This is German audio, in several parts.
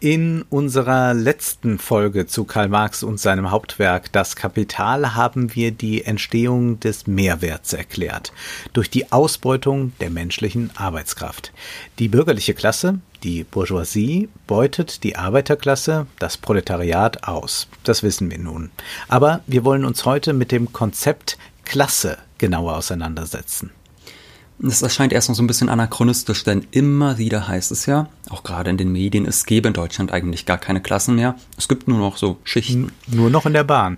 In unserer letzten Folge zu Karl Marx und seinem Hauptwerk Das Kapital haben wir die Entstehung des Mehrwerts erklärt durch die Ausbeutung der menschlichen Arbeitskraft. Die bürgerliche Klasse, die Bourgeoisie, beutet die Arbeiterklasse, das Proletariat aus. Das wissen wir nun. Aber wir wollen uns heute mit dem Konzept Klasse genauer auseinandersetzen. Das erscheint erst noch so ein bisschen anachronistisch, denn immer wieder heißt es ja, auch gerade in den Medien, es gäbe in Deutschland eigentlich gar keine Klassen mehr. Es gibt nur noch so Schichten. Nur noch in der Bahn.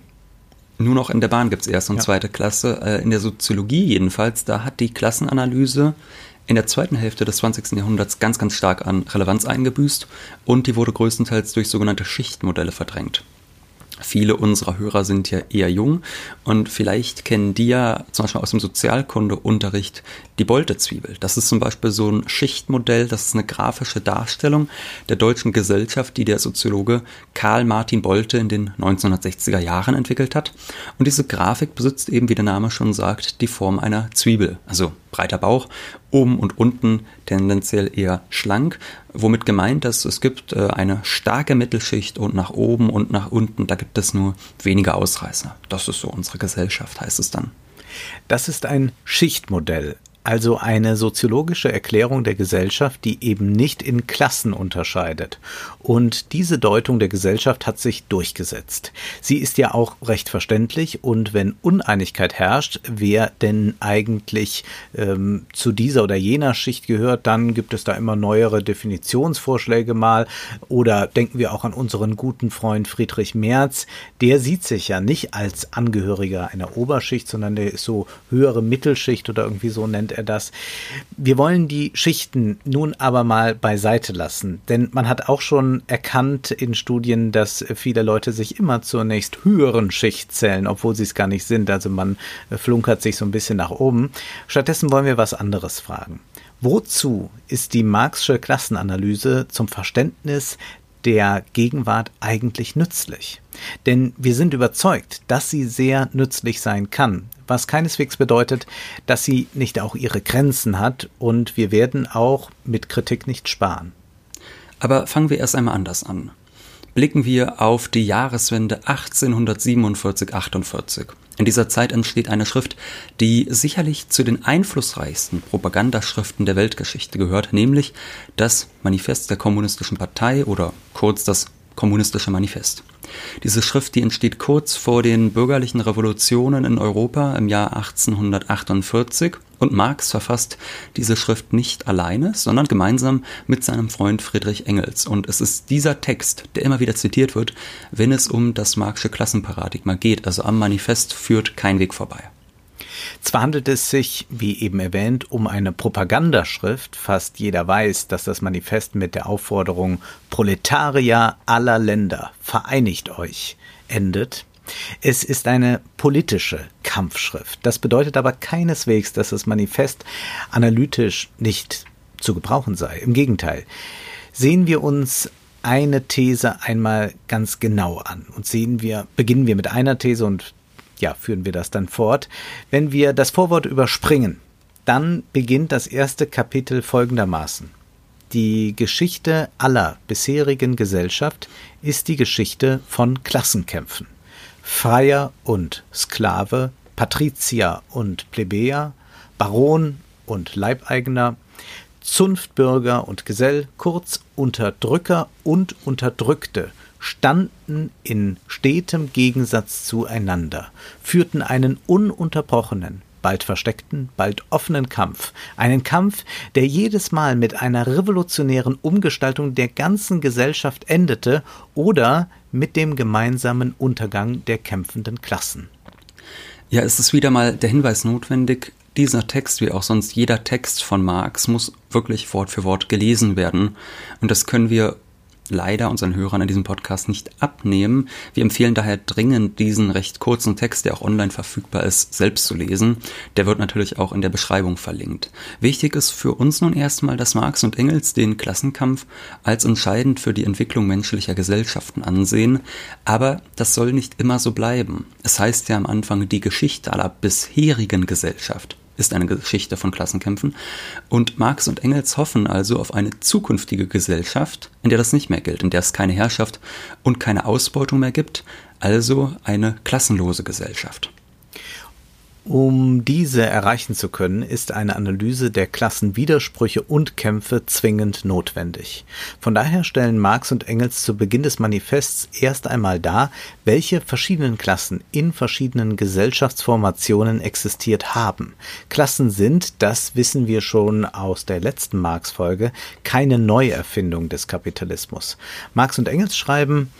Nur noch in der Bahn gibt es erste und ja. zweite Klasse. Äh, in der Soziologie jedenfalls, da hat die Klassenanalyse in der zweiten Hälfte des 20. Jahrhunderts ganz, ganz stark an Relevanz eingebüßt und die wurde größtenteils durch sogenannte Schichtmodelle verdrängt. Viele unserer Hörer sind ja eher jung und vielleicht kennen die ja zum Beispiel aus dem Sozialkundeunterricht die Boltezwiebel. Das ist zum Beispiel so ein Schichtmodell, das ist eine grafische Darstellung der deutschen Gesellschaft, die der Soziologe Karl Martin Bolte in den 1960er Jahren entwickelt hat. Und diese Grafik besitzt eben, wie der Name schon sagt, die Form einer Zwiebel. Also breiter Bauch, oben und unten tendenziell eher schlank, womit gemeint ist, es gibt äh, eine starke Mittelschicht und nach oben und nach unten, da gibt es nur wenige Ausreißer. Das ist so unsere Gesellschaft, heißt es dann. Das ist ein Schichtmodell also eine soziologische Erklärung der Gesellschaft, die eben nicht in Klassen unterscheidet. Und diese Deutung der Gesellschaft hat sich durchgesetzt. Sie ist ja auch recht verständlich und wenn Uneinigkeit herrscht, wer denn eigentlich ähm, zu dieser oder jener Schicht gehört, dann gibt es da immer neuere Definitionsvorschläge mal. Oder denken wir auch an unseren guten Freund Friedrich Merz. Der sieht sich ja nicht als Angehöriger einer Oberschicht, sondern der ist so höhere Mittelschicht oder irgendwie so nennt er das. Wir wollen die Schichten nun aber mal beiseite lassen, denn man hat auch schon erkannt in Studien, dass viele Leute sich immer zur nächst höheren Schicht zählen, obwohl sie es gar nicht sind. Also man flunkert sich so ein bisschen nach oben. Stattdessen wollen wir was anderes fragen. Wozu ist die Marxische Klassenanalyse zum Verständnis der Gegenwart eigentlich nützlich? Denn wir sind überzeugt, dass sie sehr nützlich sein kann, was keineswegs bedeutet, dass sie nicht auch ihre Grenzen hat und wir werden auch mit Kritik nicht sparen. Aber fangen wir erst einmal anders an. Blicken wir auf die Jahreswende 1847-48. In dieser Zeit entsteht eine Schrift, die sicherlich zu den einflussreichsten Propagandaschriften der Weltgeschichte gehört, nämlich das Manifest der Kommunistischen Partei oder kurz das Kommunistische Manifest. Diese Schrift, die entsteht kurz vor den bürgerlichen Revolutionen in Europa im Jahr 1848 und Marx verfasst diese Schrift nicht alleine, sondern gemeinsam mit seinem Freund Friedrich Engels. Und es ist dieser Text, der immer wieder zitiert wird, wenn es um das Marxische Klassenparadigma geht. Also am Manifest führt kein Weg vorbei. Zwar handelt es sich, wie eben erwähnt, um eine Propagandaschrift. Fast jeder weiß, dass das Manifest mit der Aufforderung Proletarier aller Länder, vereinigt euch endet. Es ist eine politische Kampfschrift. Das bedeutet aber keineswegs, dass das Manifest analytisch nicht zu gebrauchen sei. Im Gegenteil. Sehen wir uns eine These einmal ganz genau an und sehen wir, beginnen wir mit einer These und ja, führen wir das dann fort. Wenn wir das Vorwort überspringen, dann beginnt das erste Kapitel folgendermaßen. Die Geschichte aller bisherigen Gesellschaft ist die Geschichte von Klassenkämpfen. Freier und Sklave, Patrizier und Plebejer, Baron und Leibeigener, Zunftbürger und Gesell, kurz Unterdrücker und Unterdrückte standen in stetem Gegensatz zueinander, führten einen ununterbrochenen, bald versteckten, bald offenen Kampf, einen Kampf, der jedes Mal mit einer revolutionären Umgestaltung der ganzen Gesellschaft endete oder mit dem gemeinsamen Untergang der kämpfenden Klassen. Ja, es ist wieder mal der Hinweis notwendig, dieser Text, wie auch sonst jeder Text von Marx, muss wirklich Wort für Wort gelesen werden. Und das können wir leider unseren Hörern in diesem Podcast nicht abnehmen. Wir empfehlen daher dringend, diesen recht kurzen Text, der auch online verfügbar ist, selbst zu lesen. Der wird natürlich auch in der Beschreibung verlinkt. Wichtig ist für uns nun erstmal, dass Marx und Engels den Klassenkampf als entscheidend für die Entwicklung menschlicher Gesellschaften ansehen, aber das soll nicht immer so bleiben. Es heißt ja am Anfang die Geschichte aller bisherigen Gesellschaft ist eine Geschichte von Klassenkämpfen. Und Marx und Engels hoffen also auf eine zukünftige Gesellschaft, in der das nicht mehr gilt, in der es keine Herrschaft und keine Ausbeutung mehr gibt, also eine klassenlose Gesellschaft. Um diese erreichen zu können, ist eine Analyse der Klassenwidersprüche und Kämpfe zwingend notwendig. Von daher stellen Marx und Engels zu Beginn des Manifests erst einmal dar, welche verschiedenen Klassen in verschiedenen Gesellschaftsformationen existiert haben. Klassen sind, das wissen wir schon aus der letzten Marx-Folge, keine Neuerfindung des Kapitalismus. Marx und Engels schreiben,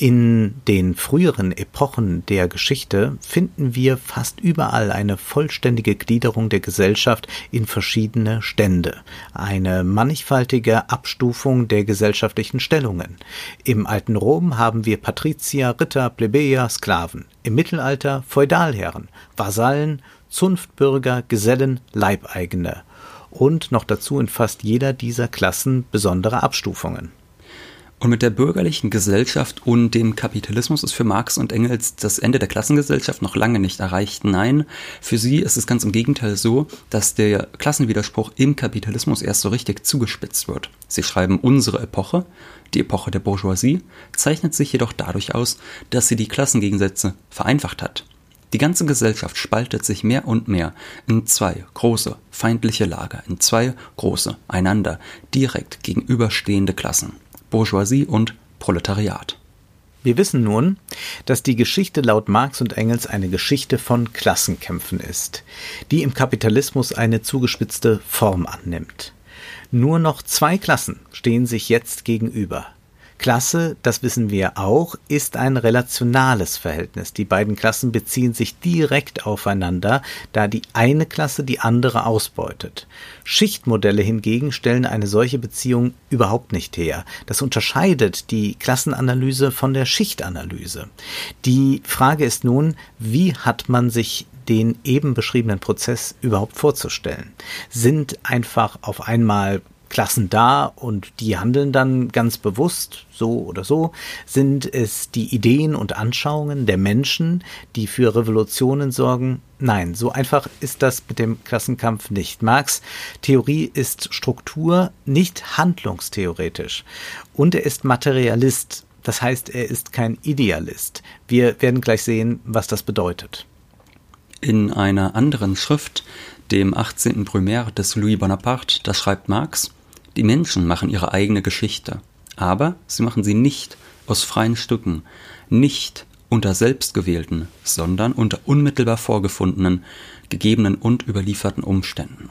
in den früheren Epochen der Geschichte finden wir fast überall eine vollständige Gliederung der Gesellschaft in verschiedene Stände, eine mannigfaltige Abstufung der gesellschaftlichen Stellungen. Im alten Rom haben wir Patrizier, Ritter, Plebejer, Sklaven, im Mittelalter Feudalherren, Vasallen, Zunftbürger, Gesellen, Leibeigene und noch dazu in fast jeder dieser Klassen besondere Abstufungen. Und mit der bürgerlichen Gesellschaft und dem Kapitalismus ist für Marx und Engels das Ende der Klassengesellschaft noch lange nicht erreicht. Nein, für sie ist es ganz im Gegenteil so, dass der Klassenwiderspruch im Kapitalismus erst so richtig zugespitzt wird. Sie schreiben, unsere Epoche, die Epoche der Bourgeoisie, zeichnet sich jedoch dadurch aus, dass sie die Klassengegensätze vereinfacht hat. Die ganze Gesellschaft spaltet sich mehr und mehr in zwei große feindliche Lager, in zwei große einander direkt gegenüberstehende Klassen. Bourgeoisie und Proletariat. Wir wissen nun, dass die Geschichte laut Marx und Engels eine Geschichte von Klassenkämpfen ist, die im Kapitalismus eine zugespitzte Form annimmt. Nur noch zwei Klassen stehen sich jetzt gegenüber. Klasse, das wissen wir auch, ist ein relationales Verhältnis. Die beiden Klassen beziehen sich direkt aufeinander, da die eine Klasse die andere ausbeutet. Schichtmodelle hingegen stellen eine solche Beziehung überhaupt nicht her. Das unterscheidet die Klassenanalyse von der Schichtanalyse. Die Frage ist nun, wie hat man sich den eben beschriebenen Prozess überhaupt vorzustellen? Sind einfach auf einmal Klassen da und die handeln dann ganz bewusst, so oder so, sind es die Ideen und Anschauungen der Menschen, die für Revolutionen sorgen? Nein, so einfach ist das mit dem Klassenkampf nicht. Marx Theorie ist Struktur, nicht handlungstheoretisch. Und er ist Materialist, das heißt, er ist kein Idealist. Wir werden gleich sehen, was das bedeutet. In einer anderen Schrift, dem 18. Brumaire des Louis Bonaparte, da schreibt Marx, die Menschen machen ihre eigene Geschichte, aber sie machen sie nicht aus freien Stücken, nicht unter selbstgewählten, sondern unter unmittelbar vorgefundenen, gegebenen und überlieferten Umständen.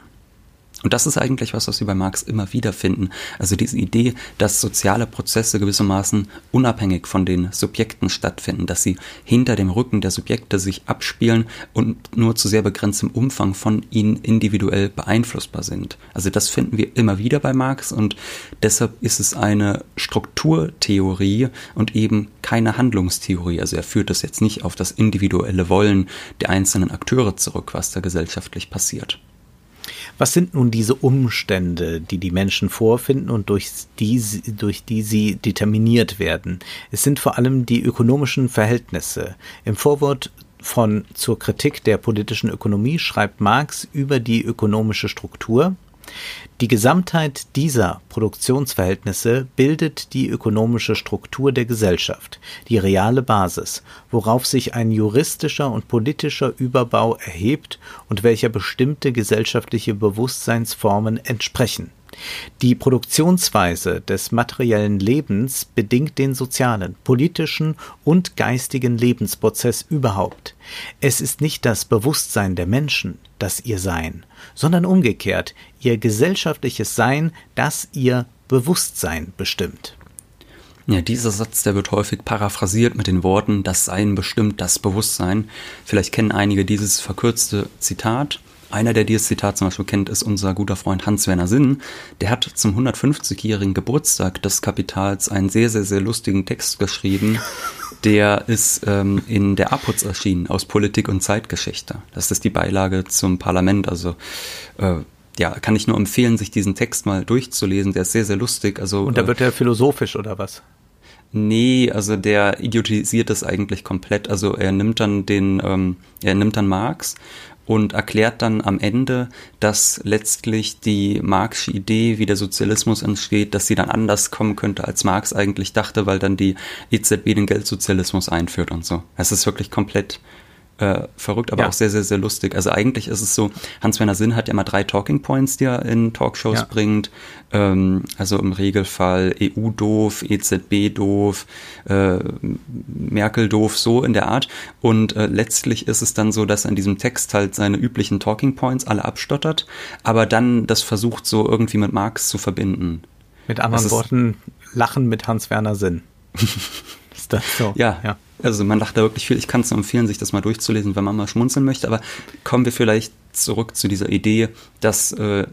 Und das ist eigentlich was, was wir bei Marx immer wieder finden. Also diese Idee, dass soziale Prozesse gewissermaßen unabhängig von den Subjekten stattfinden, dass sie hinter dem Rücken der Subjekte sich abspielen und nur zu sehr begrenztem Umfang von ihnen individuell beeinflussbar sind. Also das finden wir immer wieder bei Marx und deshalb ist es eine Strukturtheorie und eben keine Handlungstheorie. Also er führt das jetzt nicht auf das individuelle Wollen der einzelnen Akteure zurück, was da gesellschaftlich passiert. Was sind nun diese Umstände, die die Menschen vorfinden und durch die, durch die sie determiniert werden? Es sind vor allem die ökonomischen Verhältnisse. Im Vorwort von zur Kritik der politischen Ökonomie schreibt Marx über die ökonomische Struktur. Die Gesamtheit dieser Produktionsverhältnisse bildet die ökonomische Struktur der Gesellschaft, die reale Basis, worauf sich ein juristischer und politischer Überbau erhebt und welcher bestimmte gesellschaftliche Bewusstseinsformen entsprechen die Produktionsweise des materiellen Lebens bedingt den sozialen, politischen und geistigen Lebensprozess überhaupt. Es ist nicht das Bewusstsein der Menschen, das ihr Sein, sondern umgekehrt ihr gesellschaftliches Sein, das ihr Bewusstsein bestimmt. Ja, dieser Satz, der wird häufig paraphrasiert mit den Worten, das Sein bestimmt das Bewusstsein. Vielleicht kennen einige dieses verkürzte Zitat. Einer, der dieses Zitat zum Beispiel kennt, ist unser guter Freund Hans-Werner Sinn. Der hat zum 150-jährigen Geburtstag des Kapitals einen sehr, sehr, sehr lustigen Text geschrieben. Der ist ähm, in der APUZ erschienen, aus Politik und Zeitgeschichte. Das ist die Beilage zum Parlament. Also äh, ja, kann ich nur empfehlen, sich diesen Text mal durchzulesen. Der ist sehr, sehr lustig. Also, und da wird er philosophisch oder was? Nee, also der idiotisiert das eigentlich komplett. Also er nimmt dann den, ähm, er nimmt dann Marx und erklärt dann am Ende, dass letztlich die Marxische Idee, wie der Sozialismus entsteht, dass sie dann anders kommen könnte, als Marx eigentlich dachte, weil dann die EZB den Geldsozialismus einführt und so. Es ist wirklich komplett äh, verrückt, aber ja. auch sehr, sehr, sehr lustig. Also eigentlich ist es so, Hans-Werner Sinn hat ja immer drei Talking Points, die er in Talkshows ja. bringt. Ähm, also im Regelfall EU doof, EZB doof, äh, Merkel doof, so in der Art. Und äh, letztlich ist es dann so, dass er in diesem Text halt seine üblichen Talking Points alle abstottert, aber dann das versucht so irgendwie mit Marx zu verbinden. Mit anderen Worten, Lachen mit Hans-Werner Sinn. ist das so? Ja, ja. Also man lacht da wirklich viel. Ich kann es nur empfehlen, sich das mal durchzulesen, wenn man mal schmunzeln möchte. Aber kommen wir vielleicht zurück zu dieser Idee, dass äh,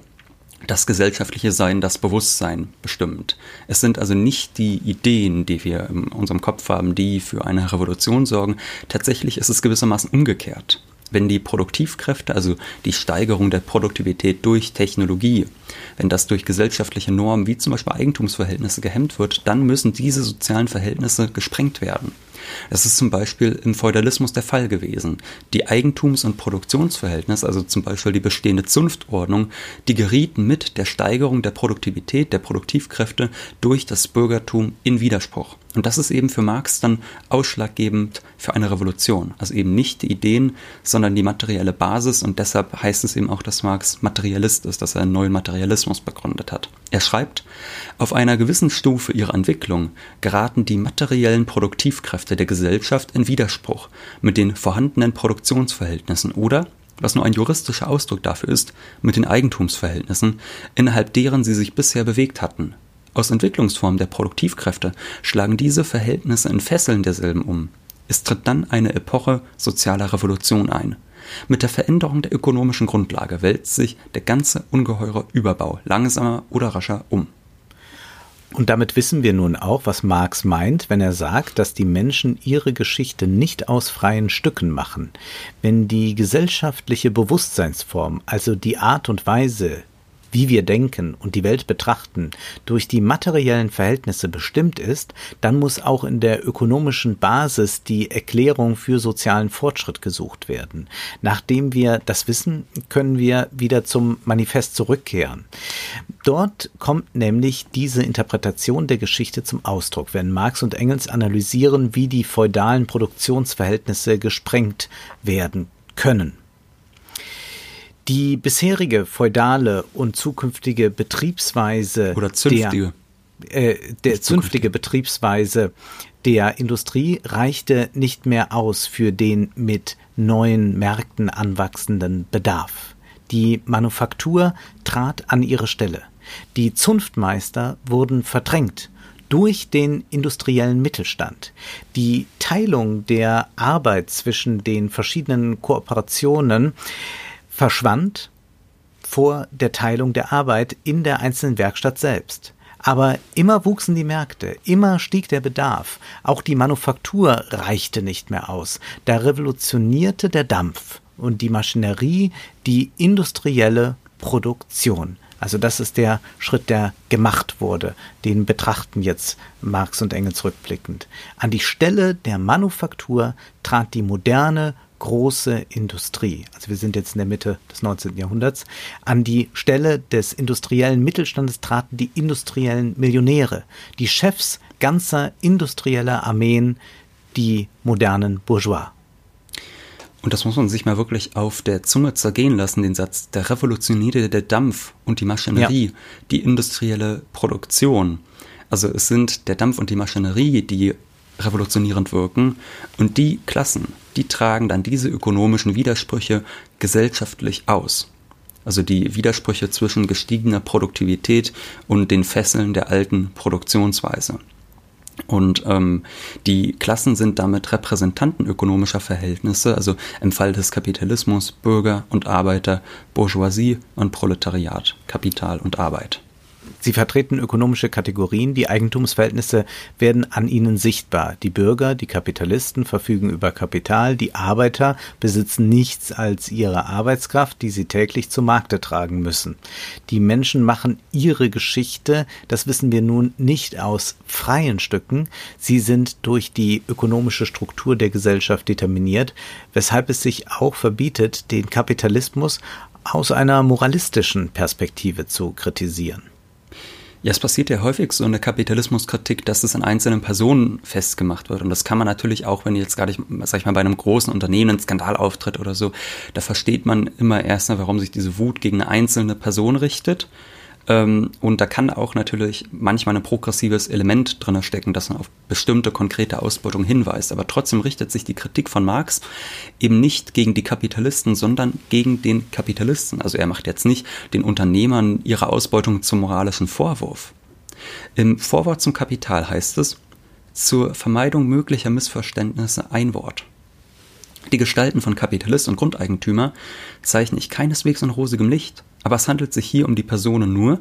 das gesellschaftliche Sein das Bewusstsein bestimmt. Es sind also nicht die Ideen, die wir in unserem Kopf haben, die für eine Revolution sorgen. Tatsächlich ist es gewissermaßen umgekehrt. Wenn die Produktivkräfte, also die Steigerung der Produktivität durch Technologie, wenn das durch gesellschaftliche Normen wie zum Beispiel Eigentumsverhältnisse gehemmt wird, dann müssen diese sozialen Verhältnisse gesprengt werden. Das ist zum Beispiel im Feudalismus der Fall gewesen. Die Eigentums- und Produktionsverhältnisse, also zum Beispiel die bestehende Zunftordnung, die gerieten mit der Steigerung der Produktivität, der Produktivkräfte durch das Bürgertum in Widerspruch. Und das ist eben für Marx dann ausschlaggebend für eine Revolution. Also eben nicht die Ideen, sondern die materielle Basis. Und deshalb heißt es eben auch, dass Marx Materialist ist, dass er einen neuen Materialismus begründet hat. Er schreibt, auf einer gewissen Stufe ihrer Entwicklung geraten die materiellen Produktivkräfte der Gesellschaft in Widerspruch mit den vorhandenen Produktionsverhältnissen oder, was nur ein juristischer Ausdruck dafür ist, mit den Eigentumsverhältnissen, innerhalb deren sie sich bisher bewegt hatten, aus Entwicklungsformen der Produktivkräfte schlagen diese Verhältnisse in Fesseln derselben um. Es tritt dann eine Epoche sozialer Revolution ein. Mit der Veränderung der ökonomischen Grundlage wälzt sich der ganze ungeheure Überbau langsamer oder rascher um. Und damit wissen wir nun auch, was Marx meint, wenn er sagt, dass die Menschen ihre Geschichte nicht aus freien Stücken machen. Wenn die gesellschaftliche Bewusstseinsform, also die Art und Weise, wie wir denken und die Welt betrachten, durch die materiellen Verhältnisse bestimmt ist, dann muss auch in der ökonomischen Basis die Erklärung für sozialen Fortschritt gesucht werden. Nachdem wir das wissen, können wir wieder zum Manifest zurückkehren. Dort kommt nämlich diese Interpretation der Geschichte zum Ausdruck, wenn Marx und Engels analysieren, wie die feudalen Produktionsverhältnisse gesprengt werden können. Die bisherige feudale und zukünftige Betriebsweise oder zünftige. der, äh, der zünftige Betriebsweise der Industrie reichte nicht mehr aus für den mit neuen Märkten anwachsenden Bedarf. Die Manufaktur trat an ihre Stelle. Die Zunftmeister wurden verdrängt durch den industriellen Mittelstand. Die Teilung der Arbeit zwischen den verschiedenen Kooperationen verschwand vor der Teilung der Arbeit in der einzelnen Werkstatt selbst. Aber immer wuchsen die Märkte, immer stieg der Bedarf, auch die Manufaktur reichte nicht mehr aus, da revolutionierte der Dampf und die Maschinerie die industrielle Produktion. Also das ist der Schritt, der gemacht wurde, den betrachten jetzt Marx und Engels rückblickend. An die Stelle der Manufaktur trat die moderne große Industrie, also wir sind jetzt in der Mitte des 19. Jahrhunderts, an die Stelle des industriellen Mittelstandes traten die industriellen Millionäre, die Chefs ganzer industrieller Armeen, die modernen Bourgeois. Und das muss man sich mal wirklich auf der Zunge zergehen lassen, den Satz, der revolutionierte der Dampf und die Maschinerie, ja. die industrielle Produktion. Also es sind der Dampf und die Maschinerie, die revolutionierend wirken und die Klassen, die tragen dann diese ökonomischen Widersprüche gesellschaftlich aus. Also die Widersprüche zwischen gestiegener Produktivität und den Fesseln der alten Produktionsweise. Und ähm, die Klassen sind damit Repräsentanten ökonomischer Verhältnisse, also im Fall des Kapitalismus Bürger und Arbeiter, Bourgeoisie und Proletariat, Kapital und Arbeit. Sie vertreten ökonomische Kategorien, die Eigentumsverhältnisse werden an ihnen sichtbar. Die Bürger, die Kapitalisten verfügen über Kapital, die Arbeiter besitzen nichts als ihre Arbeitskraft, die sie täglich zum Markte tragen müssen. Die Menschen machen ihre Geschichte, das wissen wir nun nicht aus freien Stücken, sie sind durch die ökonomische Struktur der Gesellschaft determiniert, weshalb es sich auch verbietet, den Kapitalismus aus einer moralistischen Perspektive zu kritisieren. Ja, es passiert ja häufig so eine Kapitalismuskritik, dass es an einzelnen Personen festgemacht wird. Und das kann man natürlich auch, wenn jetzt gerade, sag ich mal, bei einem großen Unternehmen ein Skandal auftritt oder so, da versteht man immer erstmal, warum sich diese Wut gegen eine einzelne Person richtet. Ähm, und da kann auch natürlich manchmal ein progressives Element drin stecken, das man auf bestimmte konkrete Ausbeutung hinweist. Aber trotzdem richtet sich die Kritik von Marx eben nicht gegen die Kapitalisten, sondern gegen den Kapitalisten. Also er macht jetzt nicht den Unternehmern ihre Ausbeutung zum moralischen Vorwurf. Im Vorwort zum Kapital heißt es, zur Vermeidung möglicher Missverständnisse ein Wort. Die Gestalten von Kapitalist und Grundeigentümer zeichne ich keineswegs in rosigem Licht, aber es handelt sich hier um die Personen nur,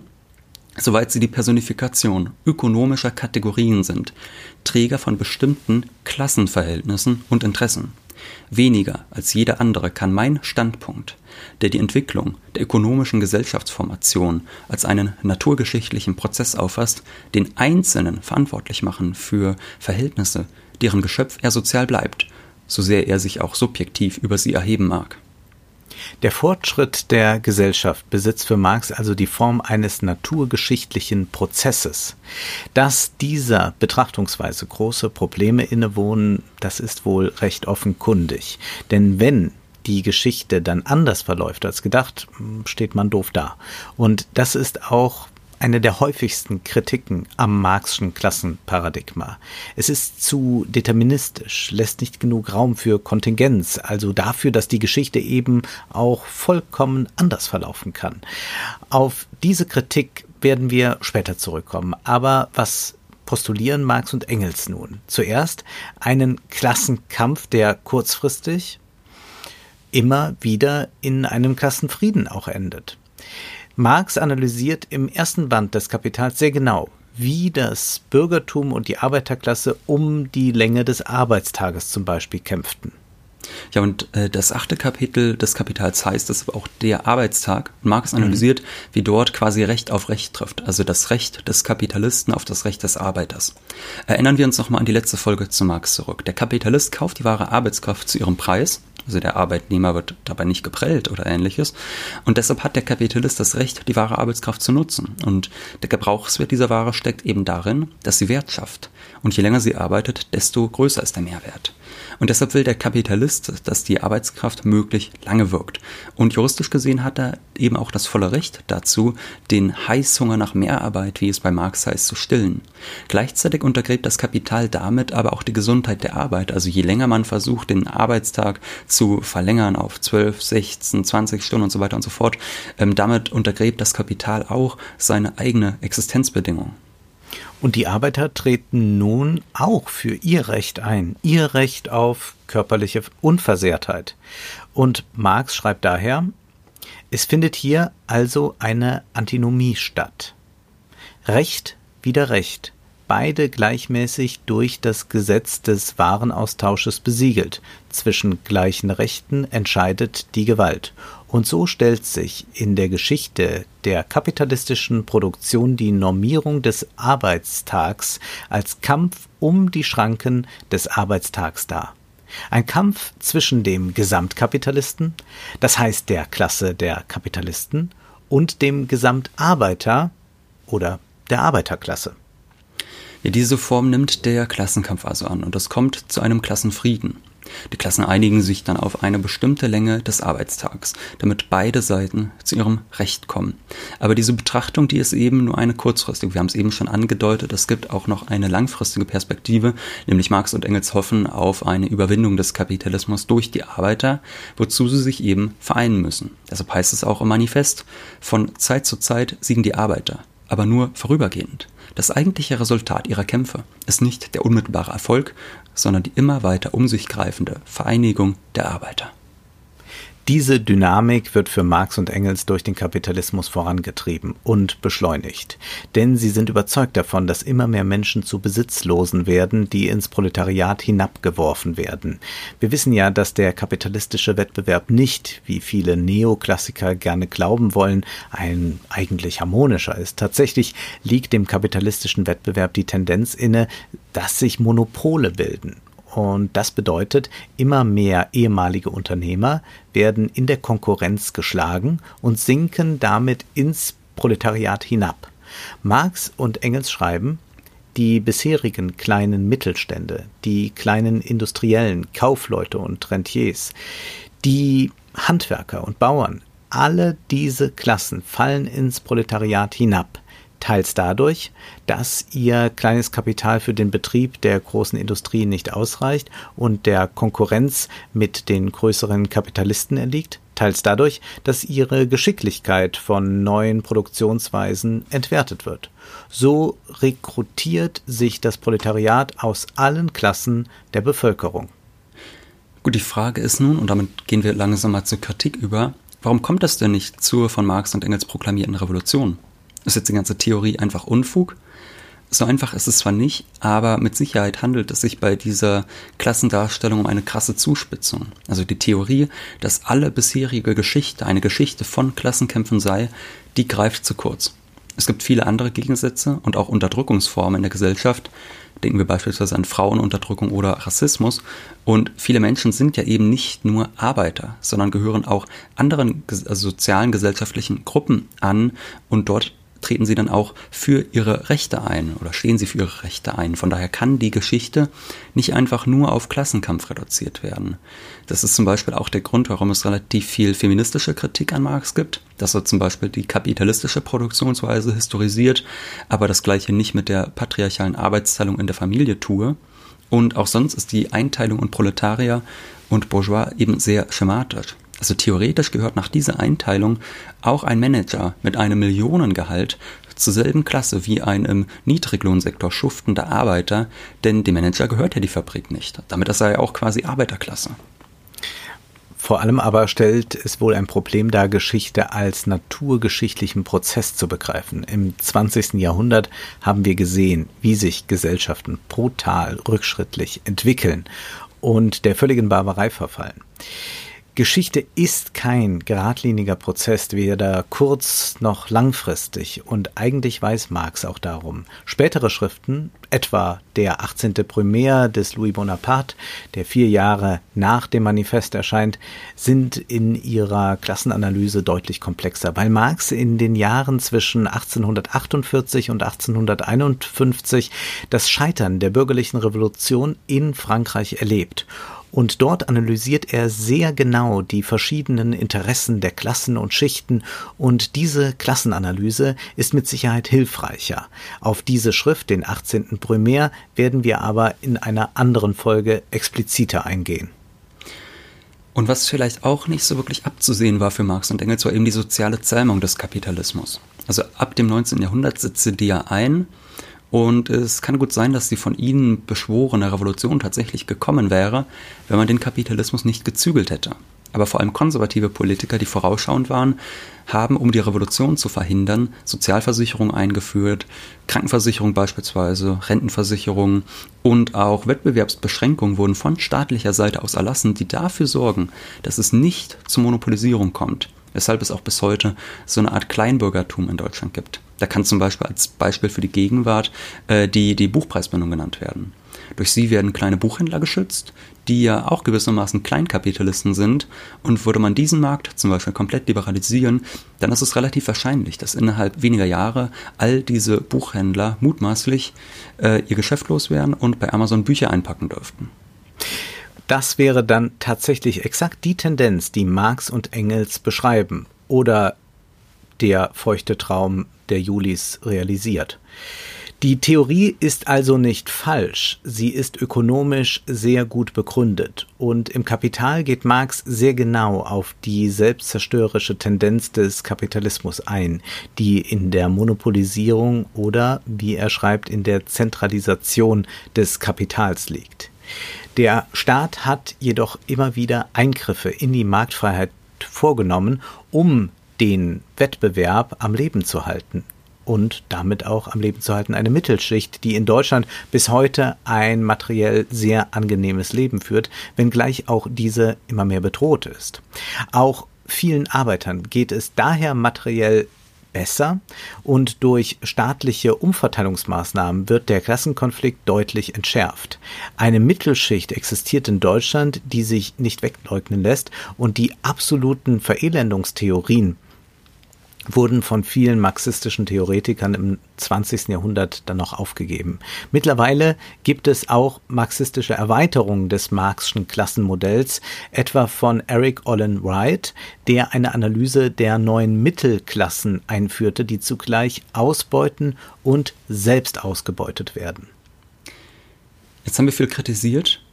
soweit sie die Personifikation ökonomischer Kategorien sind, Träger von bestimmten Klassenverhältnissen und Interessen. Weniger als jeder andere kann mein Standpunkt, der die Entwicklung der ökonomischen Gesellschaftsformation als einen naturgeschichtlichen Prozess auffasst, den Einzelnen verantwortlich machen für Verhältnisse, deren Geschöpf er sozial bleibt so sehr er sich auch subjektiv über sie erheben mag. Der Fortschritt der Gesellschaft besitzt für Marx also die Form eines naturgeschichtlichen Prozesses. Dass dieser Betrachtungsweise große Probleme innewohnen, das ist wohl recht offenkundig. Denn wenn die Geschichte dann anders verläuft als gedacht, steht man doof da. Und das ist auch eine der häufigsten Kritiken am Marxischen Klassenparadigma. Es ist zu deterministisch, lässt nicht genug Raum für Kontingenz, also dafür, dass die Geschichte eben auch vollkommen anders verlaufen kann. Auf diese Kritik werden wir später zurückkommen. Aber was postulieren Marx und Engels nun? Zuerst einen Klassenkampf, der kurzfristig immer wieder in einem Klassenfrieden auch endet. Marx analysiert im ersten Band des Kapitals sehr genau, wie das Bürgertum und die Arbeiterklasse um die Länge des Arbeitstages zum Beispiel kämpften. Ja, und äh, das achte Kapitel des Kapitals heißt es auch der Arbeitstag. Marx mhm. analysiert, mhm. wie dort quasi Recht auf Recht trifft, also das Recht des Kapitalisten auf das Recht des Arbeiters. Erinnern wir uns nochmal an die letzte Folge zu Marx zurück. Der Kapitalist kauft die wahre Arbeitskraft zu ihrem Preis, also der Arbeitnehmer wird dabei nicht geprellt oder ähnliches. Und deshalb hat der Kapitalist das Recht, die wahre Arbeitskraft zu nutzen. Und der Gebrauchswert dieser Ware steckt eben darin, dass sie Wert schafft. Und je länger sie arbeitet, desto größer ist der Mehrwert. Und deshalb will der Kapitalist, dass die Arbeitskraft möglich lange wirkt. Und juristisch gesehen hat er eben auch das volle Recht dazu, den Heißhunger nach Mehrarbeit, wie es bei Marx heißt, zu stillen. Gleichzeitig untergräbt das Kapital damit aber auch die Gesundheit der Arbeit. Also je länger man versucht, den Arbeitstag zu verlängern auf 12, 16, 20 Stunden und so weiter und so fort, ähm, damit untergräbt das Kapital auch seine eigene Existenzbedingung. Und die Arbeiter treten nun auch für ihr Recht ein, ihr Recht auf körperliche Unversehrtheit. Und Marx schreibt daher, es findet hier also eine Antinomie statt. Recht wider Recht, beide gleichmäßig durch das Gesetz des Warenaustausches besiegelt. Zwischen gleichen Rechten entscheidet die Gewalt. Und so stellt sich in der Geschichte der kapitalistischen Produktion die Normierung des Arbeitstags als Kampf um die Schranken des Arbeitstags dar. Ein Kampf zwischen dem Gesamtkapitalisten, das heißt der Klasse der Kapitalisten, und dem Gesamtarbeiter oder der Arbeiterklasse. Ja, diese Form nimmt der Klassenkampf also an und es kommt zu einem Klassenfrieden. Die Klassen einigen sich dann auf eine bestimmte Länge des Arbeitstags, damit beide Seiten zu ihrem Recht kommen. Aber diese Betrachtung, die ist eben nur eine kurzfristige. Wir haben es eben schon angedeutet, es gibt auch noch eine langfristige Perspektive, nämlich Marx und Engels hoffen auf eine Überwindung des Kapitalismus durch die Arbeiter, wozu sie sich eben vereinen müssen. Deshalb heißt es auch im Manifest, von Zeit zu Zeit siegen die Arbeiter, aber nur vorübergehend. Das eigentliche Resultat ihrer Kämpfe ist nicht der unmittelbare Erfolg, sondern die immer weiter um sich greifende Vereinigung der Arbeiter. Diese Dynamik wird für Marx und Engels durch den Kapitalismus vorangetrieben und beschleunigt. Denn sie sind überzeugt davon, dass immer mehr Menschen zu Besitzlosen werden, die ins Proletariat hinabgeworfen werden. Wir wissen ja, dass der kapitalistische Wettbewerb nicht, wie viele Neoklassiker gerne glauben wollen, ein eigentlich harmonischer ist. Tatsächlich liegt dem kapitalistischen Wettbewerb die Tendenz inne, dass sich Monopole bilden. Und das bedeutet, immer mehr ehemalige Unternehmer werden in der Konkurrenz geschlagen und sinken damit ins Proletariat hinab. Marx und Engels schreiben, die bisherigen kleinen Mittelstände, die kleinen Industriellen, Kaufleute und Rentiers, die Handwerker und Bauern, alle diese Klassen fallen ins Proletariat hinab teils dadurch, dass ihr kleines Kapital für den Betrieb der großen Industrie nicht ausreicht und der Konkurrenz mit den größeren Kapitalisten erliegt, teils dadurch, dass ihre Geschicklichkeit von neuen Produktionsweisen entwertet wird. So rekrutiert sich das Proletariat aus allen Klassen der Bevölkerung. Gut, die Frage ist nun, und damit gehen wir langsam mal zur Kritik über, warum kommt es denn nicht zur von Marx und Engels proklamierten Revolution? Ist jetzt die ganze Theorie einfach Unfug? So einfach ist es zwar nicht, aber mit Sicherheit handelt es sich bei dieser Klassendarstellung um eine krasse Zuspitzung. Also die Theorie, dass alle bisherige Geschichte eine Geschichte von Klassenkämpfen sei, die greift zu kurz. Es gibt viele andere Gegensätze und auch Unterdrückungsformen in der Gesellschaft. Denken wir beispielsweise an Frauenunterdrückung oder Rassismus. Und viele Menschen sind ja eben nicht nur Arbeiter, sondern gehören auch anderen also sozialen, gesellschaftlichen Gruppen an und dort treten sie dann auch für ihre Rechte ein oder stehen sie für ihre Rechte ein. Von daher kann die Geschichte nicht einfach nur auf Klassenkampf reduziert werden. Das ist zum Beispiel auch der Grund, warum es relativ viel feministische Kritik an Marx gibt, dass er zum Beispiel die kapitalistische Produktionsweise historisiert, aber das gleiche nicht mit der patriarchalen Arbeitsteilung in der Familie tue. Und auch sonst ist die Einteilung in Proletarier und Bourgeois eben sehr schematisch. Also theoretisch gehört nach dieser Einteilung auch ein Manager mit einem Millionengehalt zur selben Klasse wie ein im Niedriglohnsektor schuftender Arbeiter, denn dem Manager gehört ja die Fabrik nicht. Damit ist er ja auch quasi Arbeiterklasse. Vor allem aber stellt es wohl ein Problem dar, Geschichte als naturgeschichtlichen Prozess zu begreifen. Im 20. Jahrhundert haben wir gesehen, wie sich Gesellschaften brutal rückschrittlich entwickeln und der völligen Barbarei verfallen. Geschichte ist kein geradliniger Prozess, weder kurz noch langfristig, und eigentlich weiß Marx auch darum. Spätere Schriften, etwa der 18. Primär des Louis Bonaparte, der vier Jahre nach dem Manifest erscheint, sind in ihrer Klassenanalyse deutlich komplexer, weil Marx in den Jahren zwischen 1848 und 1851 das Scheitern der bürgerlichen Revolution in Frankreich erlebt und dort analysiert er sehr genau die verschiedenen Interessen der Klassen und Schichten und diese Klassenanalyse ist mit Sicherheit hilfreicher. Auf diese Schrift, den 18. Primär, werden wir aber in einer anderen Folge expliziter eingehen. Und was vielleicht auch nicht so wirklich abzusehen war für Marx und Engels, war eben die soziale Zähmung des Kapitalismus. Also ab dem 19. Jahrhundert setzte die ja ein und es kann gut sein, dass die von ihnen beschworene Revolution tatsächlich gekommen wäre, wenn man den Kapitalismus nicht gezügelt hätte. Aber vor allem konservative Politiker, die vorausschauend waren, haben, um die Revolution zu verhindern, Sozialversicherung eingeführt, Krankenversicherung beispielsweise, Rentenversicherung und auch Wettbewerbsbeschränkungen wurden von staatlicher Seite aus erlassen, die dafür sorgen, dass es nicht zur Monopolisierung kommt weshalb es auch bis heute so eine Art Kleinbürgertum in Deutschland gibt. Da kann zum Beispiel als Beispiel für die Gegenwart äh, die, die Buchpreisbindung genannt werden. Durch sie werden kleine Buchhändler geschützt, die ja auch gewissermaßen Kleinkapitalisten sind. Und würde man diesen Markt zum Beispiel komplett liberalisieren, dann ist es relativ wahrscheinlich, dass innerhalb weniger Jahre all diese Buchhändler mutmaßlich äh, ihr Geschäft loswerden und bei Amazon Bücher einpacken dürften. Das wäre dann tatsächlich exakt die Tendenz, die Marx und Engels beschreiben oder der feuchte Traum der Julis realisiert. Die Theorie ist also nicht falsch, sie ist ökonomisch sehr gut begründet und im Kapital geht Marx sehr genau auf die selbstzerstörerische Tendenz des Kapitalismus ein, die in der Monopolisierung oder, wie er schreibt, in der Zentralisation des Kapitals liegt. Der Staat hat jedoch immer wieder Eingriffe in die Marktfreiheit vorgenommen, um den Wettbewerb am Leben zu halten und damit auch am Leben zu halten eine Mittelschicht, die in Deutschland bis heute ein materiell sehr angenehmes Leben führt, wenngleich auch diese immer mehr bedroht ist. Auch vielen Arbeitern geht es daher materiell besser und durch staatliche Umverteilungsmaßnahmen wird der Klassenkonflikt deutlich entschärft. Eine Mittelschicht existiert in Deutschland, die sich nicht wegleugnen lässt und die absoluten Verelendungstheorien wurden von vielen marxistischen Theoretikern im 20. Jahrhundert dann noch aufgegeben. Mittlerweile gibt es auch marxistische Erweiterungen des Marxischen Klassenmodells, etwa von Eric Olin Wright, der eine Analyse der neuen Mittelklassen einführte, die zugleich ausbeuten und selbst ausgebeutet werden. Jetzt haben wir viel kritisiert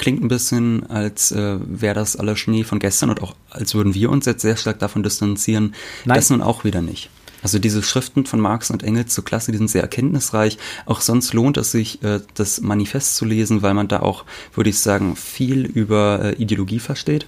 klingt ein bisschen, als äh, wäre das aller Schnee von gestern und auch als würden wir uns jetzt sehr stark davon distanzieren. Nein. Das nun auch wieder nicht. Also diese Schriften von Marx und Engels zur Klasse, die sind sehr erkenntnisreich. Auch sonst lohnt es sich, äh, das Manifest zu lesen, weil man da auch, würde ich sagen, viel über äh, Ideologie versteht.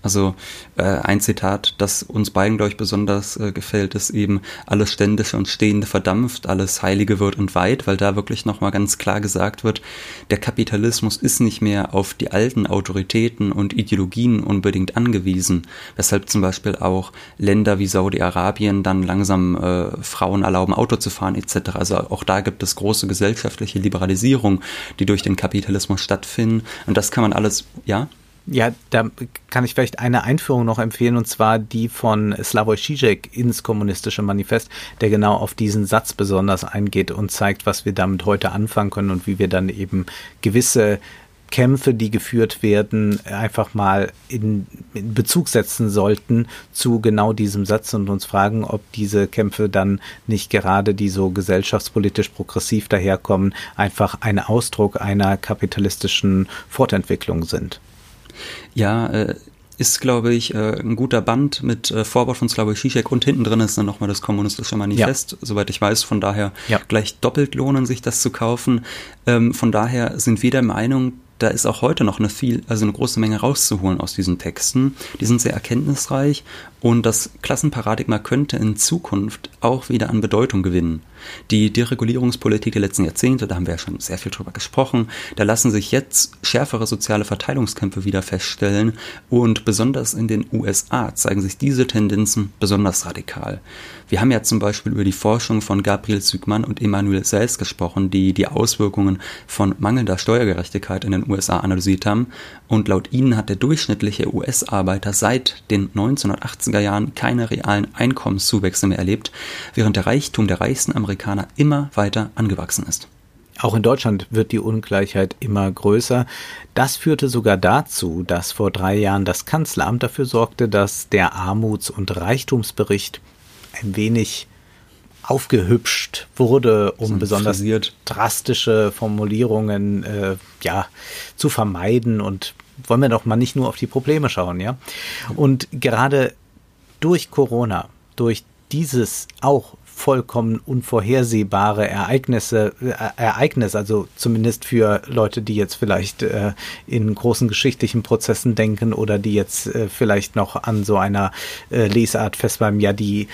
Also äh, ein Zitat, das uns beiden, glaube ich, besonders äh, gefällt, ist eben, alles Ständische und Stehende verdampft, alles Heilige wird entweiht, weil da wirklich nochmal ganz klar gesagt wird, der Kapitalismus ist nicht mehr auf die alten Autoritäten und Ideologien unbedingt angewiesen, weshalb zum Beispiel auch Länder wie Saudi-Arabien dann langsam äh, Frauen erlauben, Auto zu fahren etc. Also auch da gibt es große gesellschaftliche Liberalisierung, die durch den Kapitalismus stattfinden. Und das kann man alles, ja? Ja, da kann ich vielleicht eine Einführung noch empfehlen, und zwar die von Slavoj Žižek ins kommunistische Manifest, der genau auf diesen Satz besonders eingeht und zeigt, was wir damit heute anfangen können und wie wir dann eben gewisse Kämpfe, die geführt werden, einfach mal in, in, Bezug setzen sollten zu genau diesem Satz und uns fragen, ob diese Kämpfe dann nicht gerade, die so gesellschaftspolitisch progressiv daherkommen, einfach ein Ausdruck einer kapitalistischen Fortentwicklung sind. Ja, äh, ist, glaube ich, äh, ein guter Band mit äh, Vorwort von Slavoj Žižek und hinten drin ist dann nochmal das kommunistische Manifest, ja. soweit ich weiß. Von daher ja. gleich doppelt lohnen, sich das zu kaufen. Ähm, von daher sind wir der Meinung, da ist auch heute noch eine viel, also eine große Menge rauszuholen aus diesen Texten. Die sind sehr erkenntnisreich und das Klassenparadigma könnte in Zukunft auch wieder an Bedeutung gewinnen. Die Deregulierungspolitik der letzten Jahrzehnte, da haben wir ja schon sehr viel drüber gesprochen, da lassen sich jetzt schärfere soziale Verteilungskämpfe wieder feststellen und besonders in den USA zeigen sich diese Tendenzen besonders radikal. Wir haben ja zum Beispiel über die Forschung von Gabriel Zygmann und Emmanuel Sels gesprochen, die die Auswirkungen von mangelnder Steuergerechtigkeit in den USA analysiert haben. Und laut ihnen hat der durchschnittliche US-Arbeiter seit den 1980er Jahren keine realen Einkommenszuwächse mehr erlebt, während der Reichtum der reichsten Amerikaner immer weiter angewachsen ist. Auch in Deutschland wird die Ungleichheit immer größer. Das führte sogar dazu, dass vor drei Jahren das Kanzleramt dafür sorgte, dass der Armuts- und Reichtumsbericht ein wenig aufgehübscht wurde, um so besonders frisiert. drastische Formulierungen äh, ja, zu vermeiden. Und wollen wir doch mal nicht nur auf die Probleme schauen, ja? Und gerade durch Corona, durch dieses auch vollkommen unvorhersehbare Ereignisse, äh, Ereignis, also zumindest für Leute, die jetzt vielleicht äh, in großen geschichtlichen Prozessen denken oder die jetzt äh, vielleicht noch an so einer äh, Lesart festbleiben, ja, die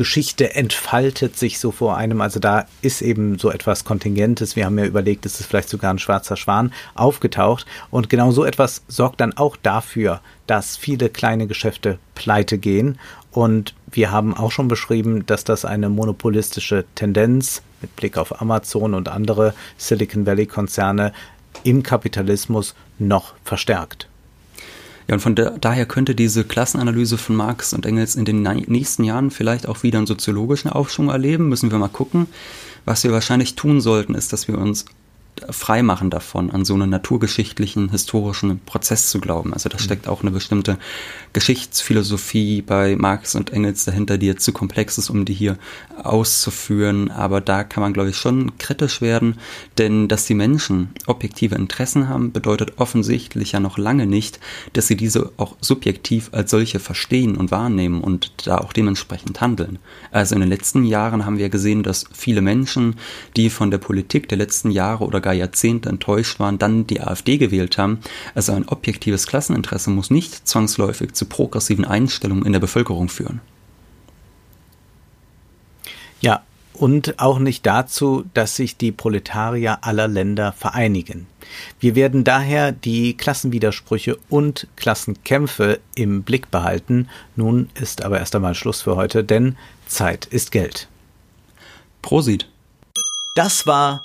Geschichte entfaltet sich so vor einem. Also da ist eben so etwas Kontingentes. Wir haben ja überlegt, ist es vielleicht sogar ein schwarzer Schwan aufgetaucht. Und genau so etwas sorgt dann auch dafür, dass viele kleine Geschäfte pleite gehen. Und wir haben auch schon beschrieben, dass das eine monopolistische Tendenz mit Blick auf Amazon und andere Silicon Valley Konzerne im Kapitalismus noch verstärkt. Ja, und von da, daher könnte diese Klassenanalyse von Marx und Engels in den nächsten Jahren vielleicht auch wieder einen soziologischen Aufschwung erleben. Müssen wir mal gucken. Was wir wahrscheinlich tun sollten, ist, dass wir uns freimachen davon, an so einen naturgeschichtlichen, historischen Prozess zu glauben. Also da mhm. steckt auch eine bestimmte Geschichtsphilosophie bei Marx und Engels dahinter, die jetzt zu komplex ist, um die hier auszuführen. Aber da kann man, glaube ich, schon kritisch werden, denn dass die Menschen objektive Interessen haben, bedeutet offensichtlich ja noch lange nicht, dass sie diese auch subjektiv als solche verstehen und wahrnehmen und da auch dementsprechend handeln. Also in den letzten Jahren haben wir gesehen, dass viele Menschen, die von der Politik der letzten Jahre oder gar Jahrzehnte enttäuscht waren, dann die AfD gewählt haben. Also ein objektives Klasseninteresse muss nicht zwangsläufig zu progressiven Einstellungen in der Bevölkerung führen. Ja, und auch nicht dazu, dass sich die Proletarier aller Länder vereinigen. Wir werden daher die Klassenwidersprüche und Klassenkämpfe im Blick behalten. Nun ist aber erst einmal Schluss für heute, denn Zeit ist Geld. Prosit. Das war